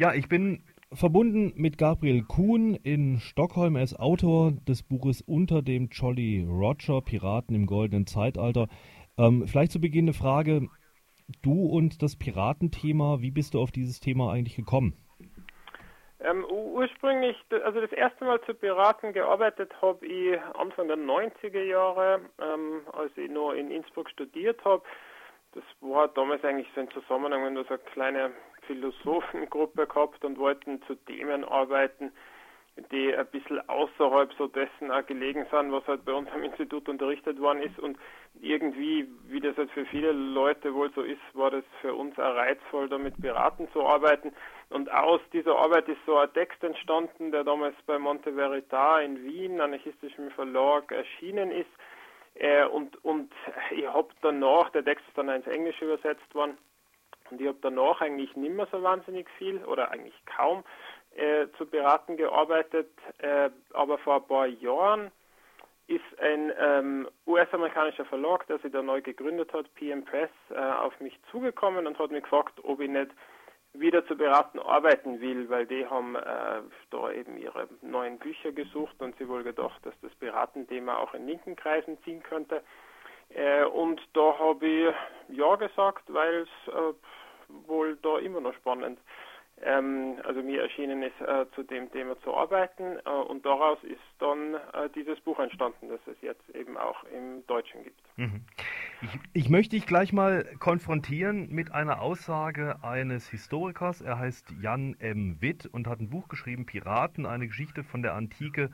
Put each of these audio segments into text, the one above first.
Ja, ich bin verbunden mit Gabriel Kuhn in Stockholm. Er ist Autor des Buches Unter dem Jolly Roger, Piraten im goldenen Zeitalter. Ähm, vielleicht zu Beginn eine Frage. Du und das Piratenthema, wie bist du auf dieses Thema eigentlich gekommen? Ähm, ursprünglich, also das erste Mal zu Piraten gearbeitet habe ich Anfang der 90er Jahre, ähm, als ich noch in Innsbruck studiert habe. Das war damals eigentlich so ein Zusammenhang, wenn du so eine kleine Philosophengruppe gehabt und wollten zu Themen arbeiten, die ein bisschen außerhalb so dessen auch gelegen sind, was halt bei uns am Institut unterrichtet worden ist. Und irgendwie, wie das halt für viele Leute wohl so ist, war das für uns auch reizvoll, da mit Piraten zu arbeiten. Und aus dieser Arbeit ist so ein Text entstanden, der damals bei Monte Verita in Wien, anarchistischem Verlag, erschienen ist. Äh, und, und ich habe danach, der Text ist dann ins Englische übersetzt worden, und ich habe danach eigentlich nicht mehr so wahnsinnig viel oder eigentlich kaum äh, zu Piraten gearbeitet, äh, aber vor ein paar Jahren ist ein ähm, US-amerikanischer Verlag, der sich da neu gegründet hat, PM Press, äh, auf mich zugekommen und hat mich gefragt, ob ich nicht wieder zu beraten arbeiten will, weil die haben äh, da eben ihre neuen Bücher gesucht und sie wohl gedacht, dass das Piratenthema auch in linken Kreisen ziehen könnte. Äh, und da habe ich ja gesagt, weil es äh, wohl da immer noch spannend ähm, also mir erschienen ist, äh, zu dem Thema zu arbeiten äh, und daraus ist dann äh, dieses Buch entstanden, das es jetzt eben auch im Deutschen gibt. Mhm. Ich, ich, möchte dich gleich mal konfrontieren mit einer Aussage eines Historikers. Er heißt Jan M. Witt und hat ein Buch geschrieben, Piraten, eine Geschichte von der Antike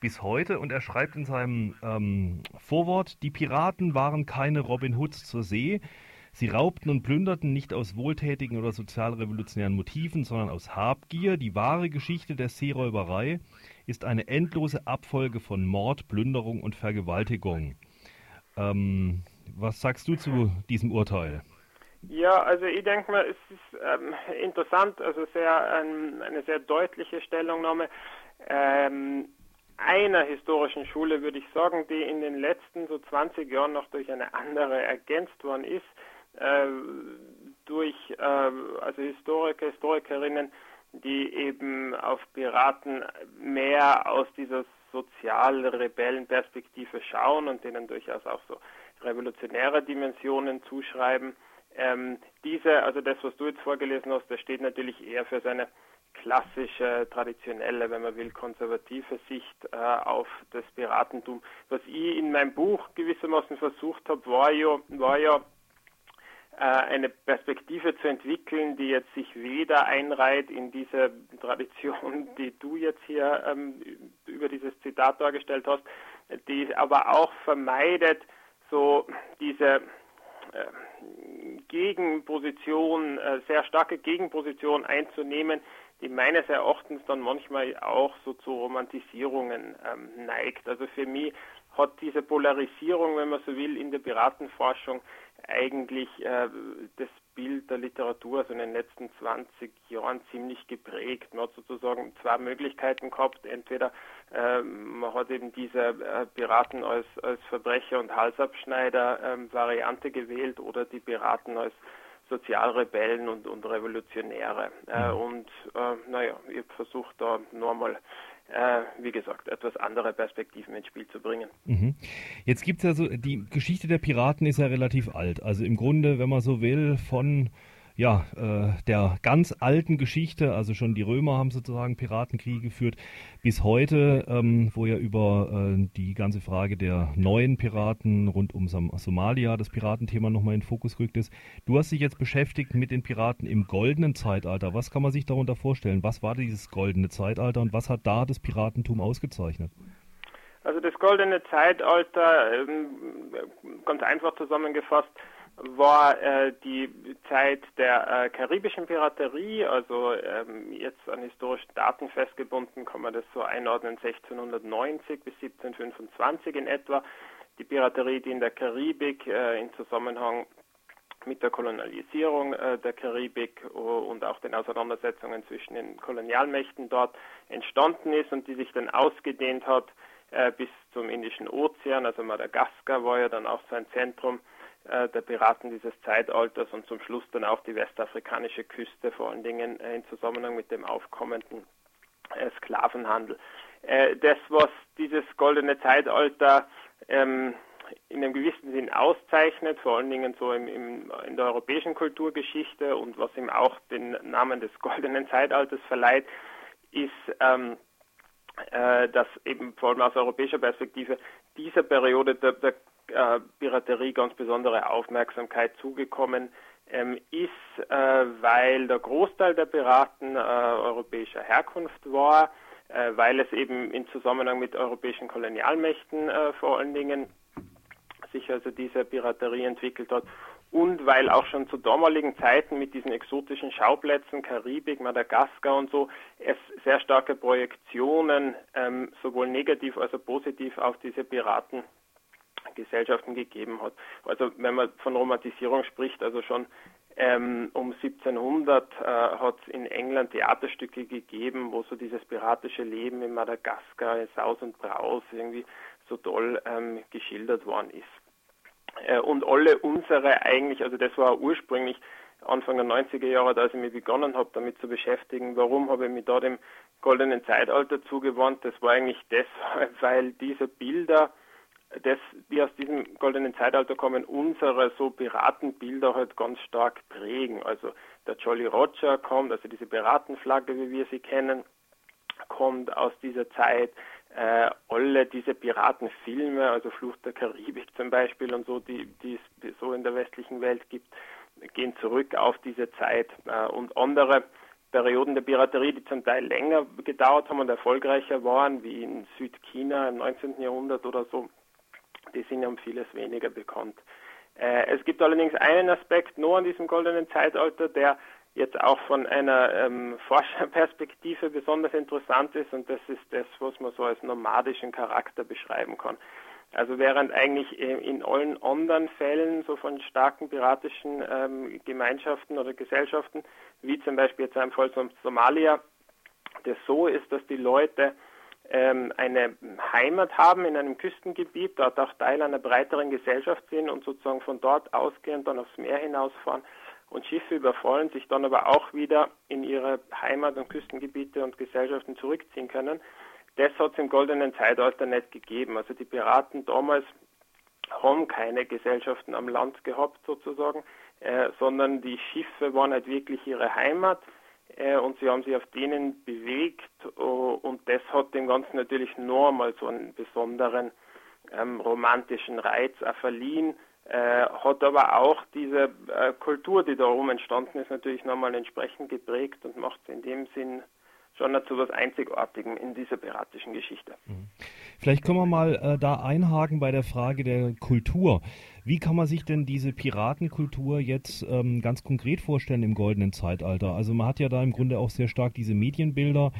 bis heute. Und er schreibt in seinem ähm, Vorwort, die Piraten waren keine Robin Hoods zur See. Sie raubten und plünderten nicht aus wohltätigen oder sozialrevolutionären Motiven, sondern aus Habgier. Die wahre Geschichte der Seeräuberei ist eine endlose Abfolge von Mord, Plünderung und Vergewaltigung. Ähm, was sagst du zu diesem Urteil? Ja, also ich denke mal, es ist ähm, interessant, also sehr ähm, eine sehr deutliche Stellungnahme ähm, einer historischen Schule, würde ich sagen, die in den letzten so 20 Jahren noch durch eine andere ergänzt worden ist, äh, durch äh, also Historiker, Historikerinnen, die eben auf Piraten mehr aus dieser sozial-Rebellenperspektive schauen und denen durchaus auch so revolutionäre Dimensionen zuschreiben. Ähm, diese, also das, was du jetzt vorgelesen hast, das steht natürlich eher für seine klassische, traditionelle, wenn man will, konservative Sicht äh, auf das Piratentum. Was ich in meinem Buch gewissermaßen versucht habe, war ja, war ja eine Perspektive zu entwickeln, die jetzt sich weder einreiht in diese Tradition, die du jetzt hier ähm, über dieses Zitat dargestellt hast, die aber auch vermeidet, so diese äh, Gegenposition, äh, sehr starke Gegenposition einzunehmen, die meines Erachtens dann manchmal auch so zu Romantisierungen ähm, neigt. Also für mich hat diese Polarisierung, wenn man so will, in der Piratenforschung eigentlich äh, das Bild der Literatur also in den letzten 20 Jahren ziemlich geprägt. Man hat sozusagen zwei Möglichkeiten gehabt. Entweder äh, man hat eben diese äh, Piraten als, als Verbrecher und Halsabschneider ähm, gewählt oder die Piraten als Sozialrebellen und, und Revolutionäre. Äh, mhm. und äh, naja, ich habe versucht da nochmal wie gesagt, etwas andere Perspektiven ins Spiel zu bringen. Mhm. Jetzt gibt es ja so, die Geschichte der Piraten ist ja relativ alt. Also im Grunde, wenn man so will, von ja, äh, der ganz alten Geschichte, also schon die Römer haben sozusagen Piratenkriege geführt, bis heute, ähm, wo ja über äh, die ganze Frage der neuen Piraten rund um Som Somalia das Piratenthema nochmal in den Fokus gerückt ist. Du hast dich jetzt beschäftigt mit den Piraten im goldenen Zeitalter. Was kann man sich darunter vorstellen? Was war dieses goldene Zeitalter und was hat da das Piratentum ausgezeichnet? Also das goldene Zeitalter, ähm, ganz einfach zusammengefasst, war äh, die Zeit der äh, karibischen Piraterie, also ähm, jetzt an historischen Daten festgebunden, kann man das so einordnen, 1690 bis 1725 in etwa. Die Piraterie, die in der Karibik äh, in Zusammenhang mit der Kolonialisierung äh, der Karibik und auch den Auseinandersetzungen zwischen den Kolonialmächten dort entstanden ist und die sich dann ausgedehnt hat äh, bis zum Indischen Ozean, also Madagaskar war ja dann auch so ein Zentrum äh, der Piraten dieses Zeitalters und zum Schluss dann auch die westafrikanische Küste, vor allen Dingen äh, in Zusammenhang mit dem aufkommenden äh, Sklavenhandel. Äh, das, was dieses goldene Zeitalter ähm, in einem gewissen Sinn auszeichnet, vor allen Dingen so im, im, in der europäischen Kulturgeschichte und was ihm auch den Namen des goldenen Zeitalters verleiht, ist, ähm, äh, dass eben vor allem aus europäischer Perspektive dieser Periode der, der äh, Piraterie ganz besondere Aufmerksamkeit zugekommen ähm, ist, äh, weil der Großteil der Piraten äh, europäischer Herkunft war, äh, weil es eben im Zusammenhang mit europäischen Kolonialmächten äh, vor allen Dingen sich also diese Piraterie entwickelt hat und weil auch schon zu damaligen Zeiten mit diesen exotischen Schauplätzen, Karibik, Madagaskar und so, es sehr starke Projektionen ähm, sowohl negativ als auch positiv auf diese Piratengesellschaften gegeben hat. Also wenn man von Romantisierung spricht, also schon ähm, um 1700 äh, hat es in England Theaterstücke gegeben, wo so dieses piratische Leben in Madagaskar, in Saus und Braus irgendwie so toll ähm, geschildert worden ist. Äh, und alle unsere eigentlich, also das war ursprünglich Anfang der 90er Jahre, als ich mich begonnen habe, damit zu beschäftigen, warum habe ich mich da dem goldenen Zeitalter zugewandt, das war eigentlich deshalb, weil diese Bilder, das, die aus diesem goldenen Zeitalter kommen, unsere so Piratenbilder halt ganz stark prägen. Also der Jolly Roger kommt, also diese Piratenflagge, wie wir sie kennen, kommt aus dieser Zeit äh, alle diese Piratenfilme, also Flucht der Karibik zum Beispiel und so, die, die es so in der westlichen Welt gibt, gehen zurück auf diese Zeit äh, und andere Perioden der Piraterie, die zum Teil länger gedauert haben und erfolgreicher waren, wie in Südchina im 19. Jahrhundert oder so, die sind um vieles weniger bekannt. Äh, es gibt allerdings einen Aspekt nur an diesem goldenen Zeitalter, der jetzt auch von einer ähm, Forscherperspektive besonders interessant ist und das ist das, was man so als nomadischen Charakter beschreiben kann. Also während eigentlich in allen anderen Fällen so von starken piratischen ähm, Gemeinschaften oder Gesellschaften, wie zum Beispiel jetzt im Fall von Somalia, das so ist, dass die Leute ähm, eine Heimat haben in einem Küstengebiet, dort auch Teil einer breiteren Gesellschaft sind und sozusagen von dort ausgehend dann aufs Meer hinausfahren und Schiffe überfallen, sich dann aber auch wieder in ihre Heimat- und Küstengebiete und Gesellschaften zurückziehen können. Das hat es im goldenen Zeitalter nicht gegeben. Also die Piraten damals haben keine Gesellschaften am Land gehabt sozusagen, äh, sondern die Schiffe waren halt wirklich ihre Heimat und sie haben sich auf denen bewegt uh, und das hat dem Ganzen natürlich einmal so einen besonderen ähm, romantischen Reiz verliehen äh, hat aber auch diese äh, Kultur, die darum entstanden ist, natürlich nochmal entsprechend geprägt und macht in dem Sinn schon dazu was Einzigartigem in dieser piratischen Geschichte. Mhm. Vielleicht können wir mal äh, da einhaken bei der Frage der Kultur. Wie kann man sich denn diese Piratenkultur jetzt ähm, ganz konkret vorstellen im goldenen Zeitalter? Also man hat ja da im Grunde auch sehr stark diese Medienbilder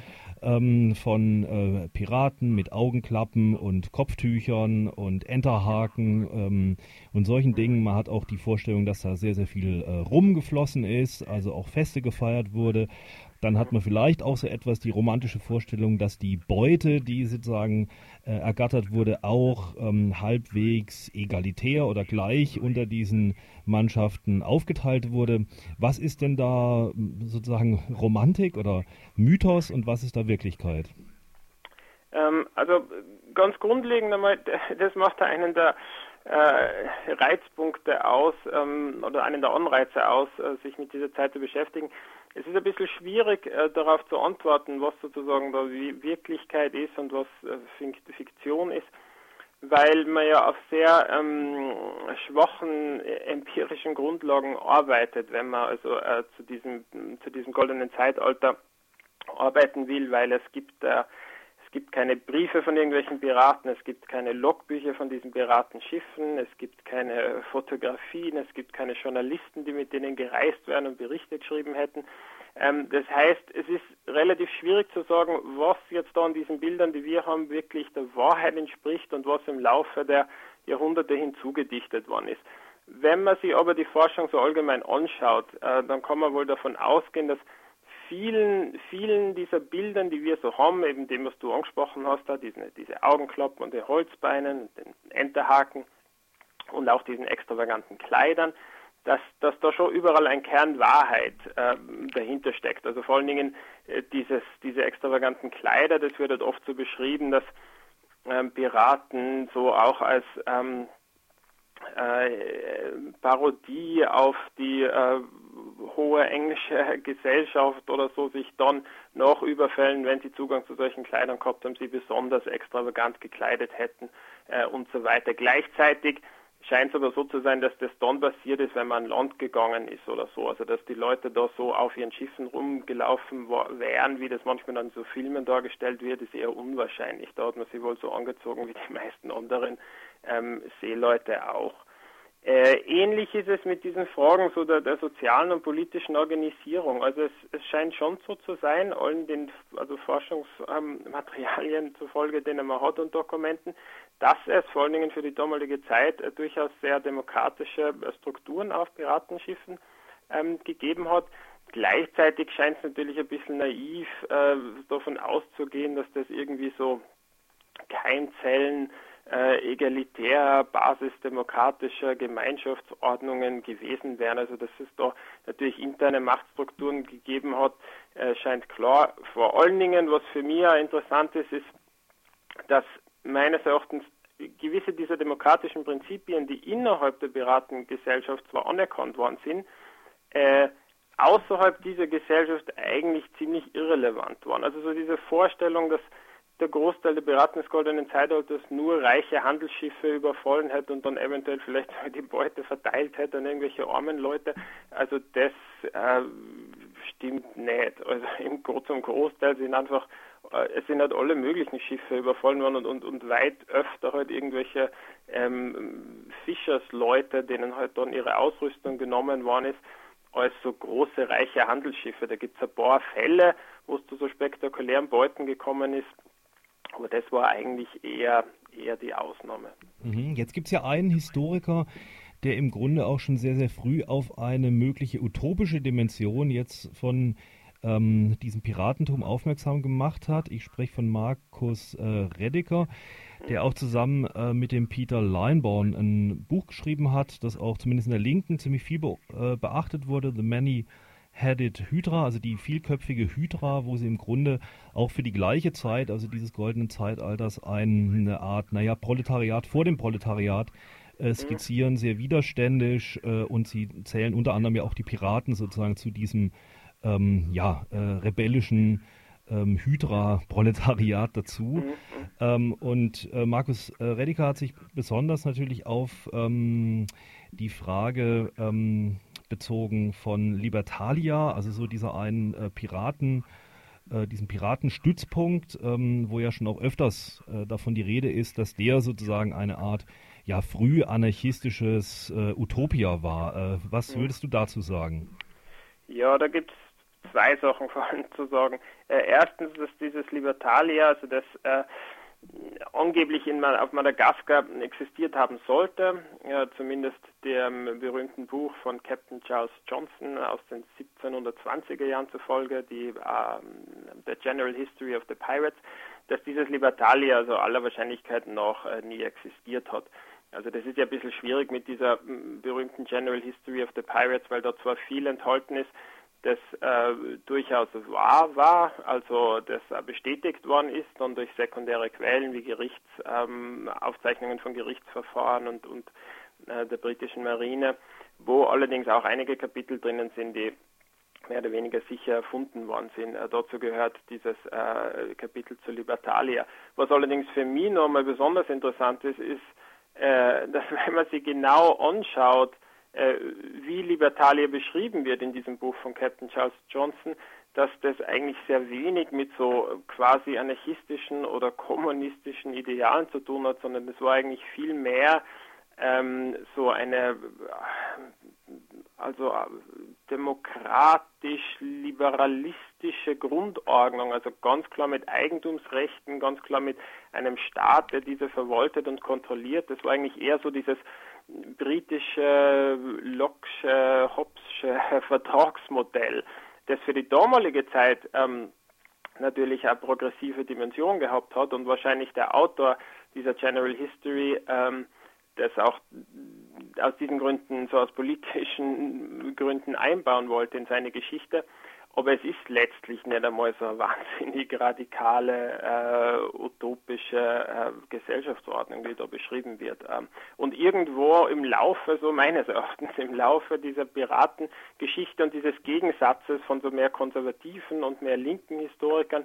ähm, von äh, Piraten mit Augenklappen und Kopftüchern und Enterhaken ähm, und solchen Dingen. Man hat auch die Vorstellung, dass da sehr, sehr viel äh, rumgeflossen ist, also auch Feste gefeiert wurde. Dann hat man vielleicht auch so etwas die romantische Vorstellung, dass die Beute, die sozusagen äh, ergattert wurde, auch ähm, halbwegs egalitär oder gleich unter diesen Mannschaften aufgeteilt wurde. Was ist denn da sozusagen Romantik oder Mythos und was ist da Wirklichkeit? Ähm, also ganz grundlegend einmal, das macht einen der äh, Reizpunkte aus ähm, oder einen der Anreize aus, äh, sich mit dieser Zeit zu beschäftigen. Es ist ein bisschen schwierig, äh, darauf zu antworten, was sozusagen da Wirklichkeit ist und was äh, Fiktion ist, weil man ja auf sehr ähm, schwachen äh, empirischen Grundlagen arbeitet, wenn man also äh, zu diesem zu diesem goldenen Zeitalter arbeiten will, weil es gibt äh, es gibt keine Briefe von irgendwelchen Piraten, es gibt keine Logbücher von diesen Piratenschiffen, es gibt keine Fotografien, es gibt keine Journalisten, die mit denen gereist wären und Berichte geschrieben hätten. Ähm, das heißt, es ist relativ schwierig zu sagen, was jetzt da an diesen Bildern, die wir haben, wirklich der Wahrheit entspricht und was im Laufe der Jahrhunderte hinzugedichtet worden ist. Wenn man sich aber die Forschung so allgemein anschaut, äh, dann kann man wohl davon ausgehen, dass vielen, vielen dieser Bildern, die wir so haben, eben dem, was du angesprochen hast, da, diese, diese Augenklappen und die Holzbeinen, den Enterhaken, und auch diesen extravaganten Kleidern, dass, dass da schon überall ein Kern Wahrheit äh, dahinter steckt. Also vor allen Dingen äh, dieses, diese extravaganten Kleider, das wird halt oft so beschrieben, dass ähm, Piraten so auch als ähm, äh, Parodie auf die äh, hohe englische Gesellschaft oder so sich dann nach Überfällen, wenn sie Zugang zu solchen Kleidern gehabt haben, sie besonders extravagant gekleidet hätten äh, und so weiter. Gleichzeitig scheint aber so zu sein, dass das dann passiert ist, wenn man an Land gegangen ist oder so. Also dass die Leute da so auf ihren Schiffen rumgelaufen wären, wie das manchmal dann so Filmen dargestellt wird, ist eher unwahrscheinlich. Da hat man sich wohl so angezogen wie die meisten anderen ähm, Seeleute auch. Äh, ähnlich ist es mit diesen Fragen so der, der sozialen und politischen Organisierung. Also es, es, scheint schon so zu sein, allen den also Forschungsmaterialien ähm, zufolge, denen man hat und Dokumenten, dass es vor allen Dingen für die damalige Zeit äh, durchaus sehr demokratische äh, Strukturen auf Piratenschiffen ähm, gegeben hat. Gleichzeitig scheint es natürlich ein bisschen naiv äh, davon auszugehen, dass das irgendwie so Keimzellen äh, egalitär, basisdemokratischer Gemeinschaftsordnungen gewesen wären. Also dass es da natürlich interne Machtstrukturen gegeben hat, äh, scheint klar. Vor allen Dingen, was für mich interessant ist, ist, dass meines Erachtens gewisse dieser demokratischen Prinzipien, die innerhalb der Piratengesellschaft zwar anerkannt worden sind, äh, außerhalb dieser Gesellschaft eigentlich ziemlich irrelevant waren. Also so diese Vorstellung, dass der Großteil der Piraten des goldenen Zeitalters nur reiche Handelsschiffe überfallen hätte und dann eventuell vielleicht die Beute verteilt hätte an irgendwelche armen Leute. Also das äh, stimmt nicht. Also im, zum Großteil sind einfach äh, es sind halt alle möglichen Schiffe überfallen worden und, und, und weit öfter halt irgendwelche ähm, Fischersleute, denen halt dann ihre Ausrüstung genommen worden ist, als so große, reiche Handelsschiffe. Da gibt es ein paar Fälle, wo es zu so spektakulären Beuten gekommen ist, aber das war eigentlich eher, eher die Ausnahme. Mhm. Jetzt gibt es ja einen Historiker, der im Grunde auch schon sehr, sehr früh auf eine mögliche utopische Dimension jetzt von ähm, diesem Piratentum aufmerksam gemacht hat. Ich spreche von Markus äh, Rediker, der auch zusammen äh, mit dem Peter Lineborn ein Buch geschrieben hat, das auch zumindest in der Linken ziemlich viel be äh, beachtet wurde, The Many Headed Hydra, also die vielköpfige Hydra, wo sie im Grunde auch für die gleiche Zeit, also dieses goldenen Zeitalters, eine Art, naja, Proletariat vor dem Proletariat äh, skizzieren, sehr widerständig äh, und sie zählen unter anderem ja auch die Piraten sozusagen zu diesem ähm, ja, äh, rebellischen ähm, Hydra-Proletariat dazu. Mhm. Ähm, und äh, Markus äh, Rediker hat sich besonders natürlich auf ähm, die Frage ähm, bezogen von Libertalia, also so dieser einen äh, Piraten, äh, diesen Piratenstützpunkt, ähm, wo ja schon auch öfters äh, davon die Rede ist, dass der sozusagen eine Art ja früh anarchistisches äh, Utopia war. Äh, was würdest du dazu sagen? Ja, da gibt es zwei Sachen vor allem zu sagen. Äh, erstens, dass dieses Libertalia, also das angeblich in, auf Madagaskar existiert haben sollte. Ja, zumindest dem berühmten Buch von Captain Charles Johnson aus den 1720er Jahren zufolge, die ähm, The General History of the Pirates, dass dieses Libertalia also aller Wahrscheinlichkeit nach äh, nie existiert hat. Also das ist ja ein bisschen schwierig mit dieser berühmten General History of the Pirates, weil da zwar viel enthalten ist, das äh, durchaus wahr war, also das äh, bestätigt worden ist dann durch sekundäre Quellen wie Gerichtsaufzeichnungen ähm, von Gerichtsverfahren und, und äh, der britischen Marine, wo allerdings auch einige Kapitel drinnen sind, die mehr oder weniger sicher erfunden worden sind. Äh, dazu gehört dieses äh, Kapitel zu Libertalia. Was allerdings für mich nochmal besonders interessant ist, ist, äh, dass wenn man sich genau anschaut, wie Libertalia beschrieben wird in diesem Buch von Captain Charles Johnson, dass das eigentlich sehr wenig mit so quasi anarchistischen oder kommunistischen Idealen zu tun hat, sondern es war eigentlich viel mehr ähm, so eine also demokratisch-liberalistische Grundordnung, also ganz klar mit Eigentumsrechten, ganz klar mit einem Staat, der diese verwaltet und kontrolliert. Das war eigentlich eher so dieses britische, Locksche, Hobbsche Vertragsmodell, das für die damalige Zeit ähm, natürlich eine progressive Dimension gehabt hat und wahrscheinlich der Autor dieser General History ähm, das auch aus diesen Gründen, so aus politischen Gründen einbauen wollte in seine Geschichte. Aber es ist letztlich nicht einmal so eine wahnsinnig radikale, äh, utopische äh, Gesellschaftsordnung, die da beschrieben wird. Ähm, und irgendwo im Laufe, so meines Erachtens, im Laufe dieser Piratengeschichte und dieses Gegensatzes von so mehr konservativen und mehr linken Historikern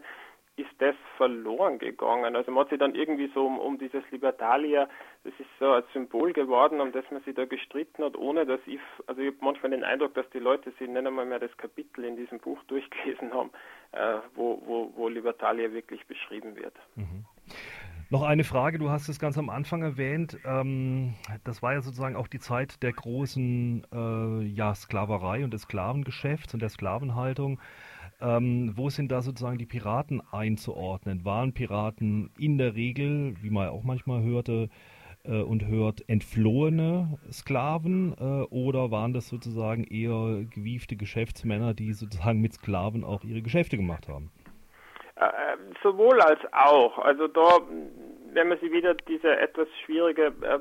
ist das verloren gegangen. Also man hat sich dann irgendwie so um, um dieses Libertalia, das ist so ein Symbol geworden, um das man sich da gestritten hat, ohne dass ich, also ich habe manchmal den Eindruck, dass die Leute sich nicht einmal mehr das Kapitel in diesem Buch durchgelesen haben, äh, wo, wo, wo Libertalia wirklich beschrieben wird. Mhm. Noch eine Frage, du hast es ganz am Anfang erwähnt. Ähm, das war ja sozusagen auch die Zeit der großen äh, ja, Sklaverei und des Sklavengeschäfts und der Sklavenhaltung. Ähm, wo sind da sozusagen die Piraten einzuordnen? Waren Piraten in der Regel, wie man auch manchmal hörte äh, und hört, entflohene Sklaven äh, oder waren das sozusagen eher gewiefte Geschäftsmänner, die sozusagen mit Sklaven auch ihre Geschäfte gemacht haben? Äh, sowohl als auch. Also da wenn man sich wieder diese etwas schwierige, äh,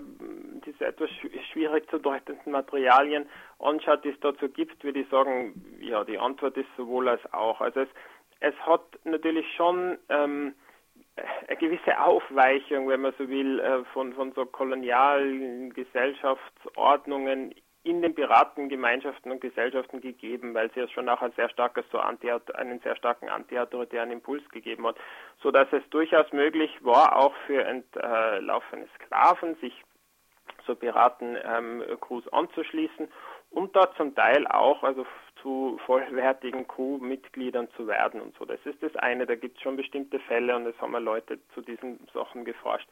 diese etwas schwierig zu deutenden Materialien anschaut, die es dazu gibt, würde ich sagen, ja, die Antwort ist sowohl als auch. Also es, es hat natürlich schon ähm, eine gewisse Aufweichung, wenn man so will, äh, von, von so kolonialen Gesellschaftsordnungen in den Piratengemeinschaften und Gesellschaften gegeben, weil sie es schon auch ein sehr starkes, so anti, einen sehr starken antiautoritären Impuls gegeben hat, so dass es durchaus möglich war, auch für entlaufene Sklaven sich so Piratencrews ähm, anzuschließen und da zum Teil auch also zu vollwertigen Crew-Mitgliedern zu werden und so. Das ist das eine, da gibt es schon bestimmte Fälle und es haben wir Leute zu diesen Sachen geforscht.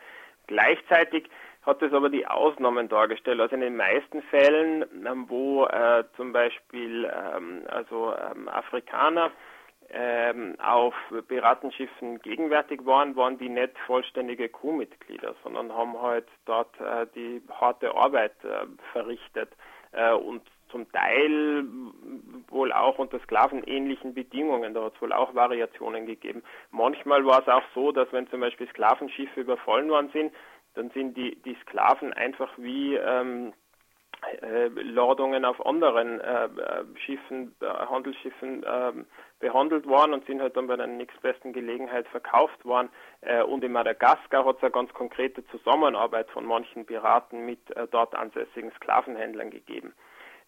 Gleichzeitig hat es aber die Ausnahmen dargestellt. Also in den meisten Fällen, ähm, wo äh, zum Beispiel ähm, also ähm, Afrikaner ähm, auf Piratenschiffen gegenwärtig waren, waren die nicht vollständige Crewmitglieder, sondern haben halt dort äh, die harte Arbeit äh, verrichtet äh, und zum Teil wohl auch unter sklavenähnlichen Bedingungen. Da hat es wohl auch Variationen gegeben. Manchmal war es auch so, dass wenn zum Beispiel Sklavenschiffe überfallen worden sind, dann sind die, die Sklaven einfach wie ähm, äh, Ladungen auf anderen äh, äh Schiffen, äh, Handelsschiffen äh, behandelt worden und sind halt dann bei der nächstbesten Gelegenheit verkauft worden. Äh, und in Madagaskar hat es eine ganz konkrete Zusammenarbeit von manchen Piraten mit dort ansässigen Sklavenhändlern gegeben.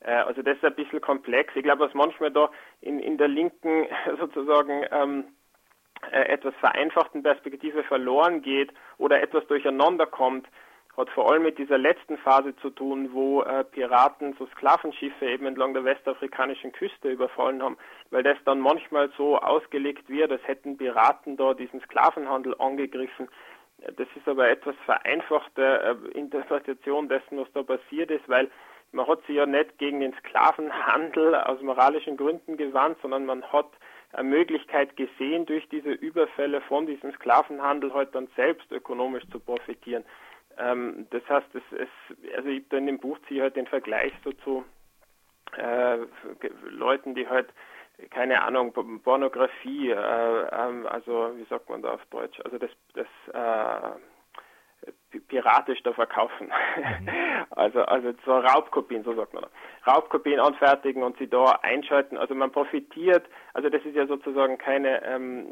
Also das ist ein bisschen komplex. Ich glaube, was manchmal da in, in der linken sozusagen ähm, etwas vereinfachten Perspektive verloren geht oder etwas durcheinander kommt, hat vor allem mit dieser letzten Phase zu tun, wo äh, Piraten so Sklavenschiffe eben entlang der westafrikanischen Küste überfallen haben, weil das dann manchmal so ausgelegt wird, als hätten Piraten da diesen Sklavenhandel angegriffen. Das ist aber etwas vereinfachte äh, Interpretation dessen, was da passiert ist, weil man hat sich ja nicht gegen den Sklavenhandel aus moralischen Gründen gewandt, sondern man hat eine Möglichkeit gesehen, durch diese Überfälle von diesem Sklavenhandel halt dann selbst ökonomisch zu profitieren. Ähm, das heißt, es, es, also ich in dem Buch ziehe halt den Vergleich so zu äh, Leuten, die halt keine Ahnung, Pornografie, äh, äh, also wie sagt man da auf Deutsch, also das, das äh, piratisch da verkaufen. Mhm. Also, also so Raubkopien, so sagt man da. Raubkopien anfertigen und sie da einschalten. Also man profitiert, also das ist ja sozusagen keine ähm,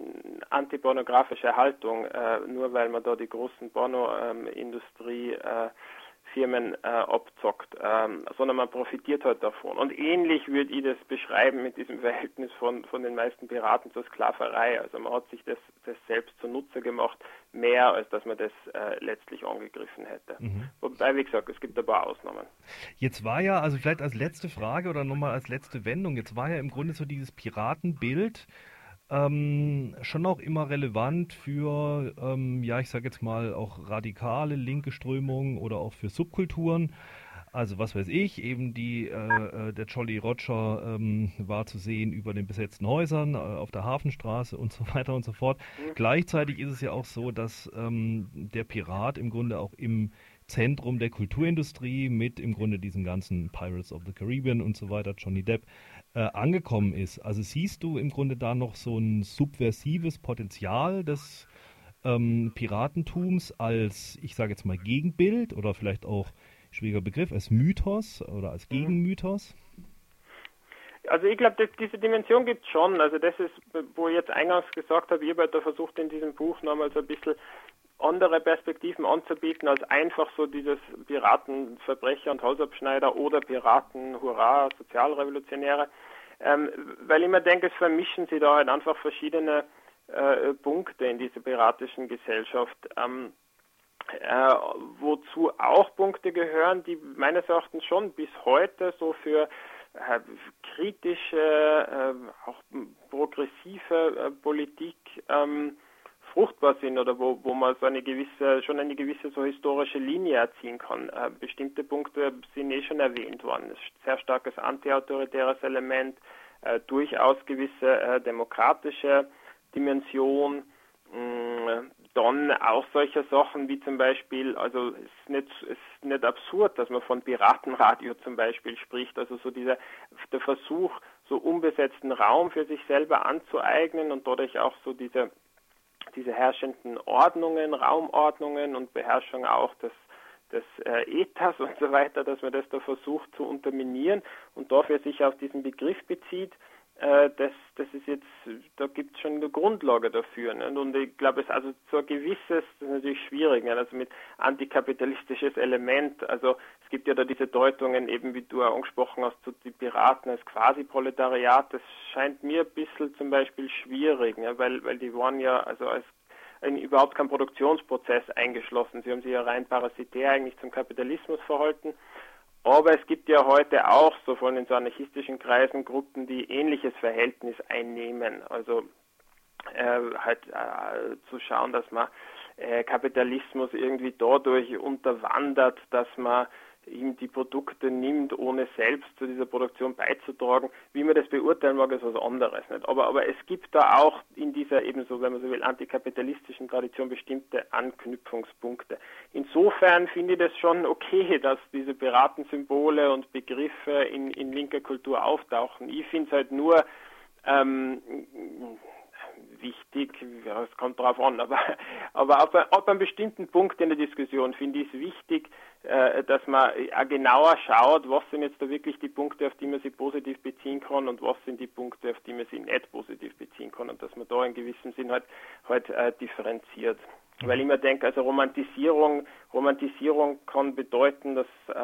antipornografische Haltung, äh, nur weil man da die großen Pornoindustrie äh, Firmen äh, abzockt, ähm, sondern man profitiert halt davon. Und ähnlich würde ich das beschreiben mit diesem Verhältnis von, von den meisten Piraten zur Sklaverei. Also man hat sich das, das selbst zunutze gemacht, mehr als dass man das äh, letztlich angegriffen hätte. Mhm. Wobei, wie gesagt, es gibt ein paar Ausnahmen. Jetzt war ja, also vielleicht als letzte Frage oder nochmal als letzte Wendung, jetzt war ja im Grunde so dieses Piratenbild, ähm, schon auch immer relevant für, ähm, ja, ich sage jetzt mal auch radikale linke Strömungen oder auch für Subkulturen. Also was weiß ich, eben die, äh, äh der Jolly Roger ähm, war zu sehen über den besetzten Häusern äh, auf der Hafenstraße und so weiter und so fort. Mhm. Gleichzeitig ist es ja auch so, dass ähm, der Pirat im Grunde auch im Zentrum der Kulturindustrie mit im Grunde diesen ganzen Pirates of the Caribbean und so weiter, Johnny Depp, äh, angekommen ist. Also siehst du im Grunde da noch so ein subversives Potenzial, das ähm, Piratentums als, ich sage jetzt mal, Gegenbild oder vielleicht auch, schwieriger Begriff, als Mythos oder als mhm. Gegenmythos? Also ich glaube, diese Dimension gibt es schon. Also das ist, wo ich jetzt eingangs gesagt habe, ich habe da versucht in diesem Buch nochmal so ein bisschen andere Perspektiven anzubieten als einfach so dieses Piraten, Verbrecher und Hausabschneider oder Piraten, Hurra, Sozialrevolutionäre. Ähm, weil ich mir denke, es vermischen sich da halt einfach verschiedene äh, Punkte in dieser piratischen Gesellschaft. Ähm, äh, wozu auch Punkte gehören, die meines Erachtens schon bis heute so für äh, kritische, äh, auch progressive äh, Politik ähm, fruchtbar sind oder wo, wo man so eine gewisse, schon eine gewisse so historische Linie erziehen kann. Äh, bestimmte Punkte sind eh schon erwähnt worden. Sehr starkes antiautoritäres Element, äh, durchaus gewisse äh, demokratische Dimension, mh, dann auch solche Sachen wie zum Beispiel, also es ist nicht, es ist nicht absurd, dass man von Piratenradio zum Beispiel spricht, also so dieser der Versuch, so unbesetzten Raum für sich selber anzueignen und dadurch auch so diese diese herrschenden Ordnungen, Raumordnungen und Beherrschung auch des, des äh, Ethos und so weiter, dass man das da versucht zu unterminieren und dafür sich auf diesen Begriff bezieht, äh, das, das ist jetzt, da gibt es schon eine Grundlage dafür. Ne? Und ich glaube, es also so ein gewisses, das ist natürlich schwierig, ne? also mit antikapitalistisches Element, also gibt ja da diese Deutungen, eben wie du auch angesprochen hast, zu die Piraten als Quasi-Proletariat, das scheint mir ein bisschen zum Beispiel schwierig, ne? weil, weil die waren ja also als in überhaupt keinen Produktionsprozess eingeschlossen. Sie haben sich ja rein parasitär eigentlich zum Kapitalismus verhalten aber es gibt ja heute auch, so von in so anarchistischen Kreisen, Gruppen, die ähnliches Verhältnis einnehmen. Also äh, halt äh, zu schauen, dass man äh, Kapitalismus irgendwie dadurch unterwandert, dass man ihm die Produkte nimmt, ohne selbst zu dieser Produktion beizutragen. Wie man das beurteilen mag, ist was anderes. Nicht? Aber, aber es gibt da auch in dieser ebenso, wenn man so will, antikapitalistischen Tradition bestimmte Anknüpfungspunkte. Insofern finde ich das schon okay, dass diese Piratensymbole und Begriffe in, in linker Kultur auftauchen. Ich finde es halt nur ähm, wichtig, ja, es kommt darauf an, aber, aber ab, ab einem bestimmten Punkt in der Diskussion finde ich es wichtig, äh, dass man äh, genauer schaut, was sind jetzt da wirklich die Punkte, auf die man sich positiv beziehen kann und was sind die Punkte, auf die man sich nicht positiv beziehen kann und dass man da in gewissem Sinn halt, halt äh, differenziert. Weil ich mir denke, also Romantisierung, Romantisierung kann bedeuten, dass äh,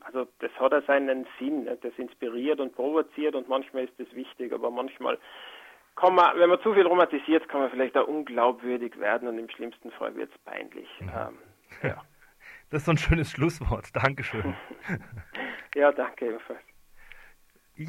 also das hat ja seinen Sinn, das inspiriert und provoziert und manchmal ist das wichtig, aber manchmal kann man, wenn man zu viel romantisiert, kann man vielleicht auch unglaubwürdig werden und im schlimmsten Fall wird es peinlich. Mhm. Ähm, ja. Das ist so ein schönes Schlusswort. Dankeschön. ja, danke ebenfalls.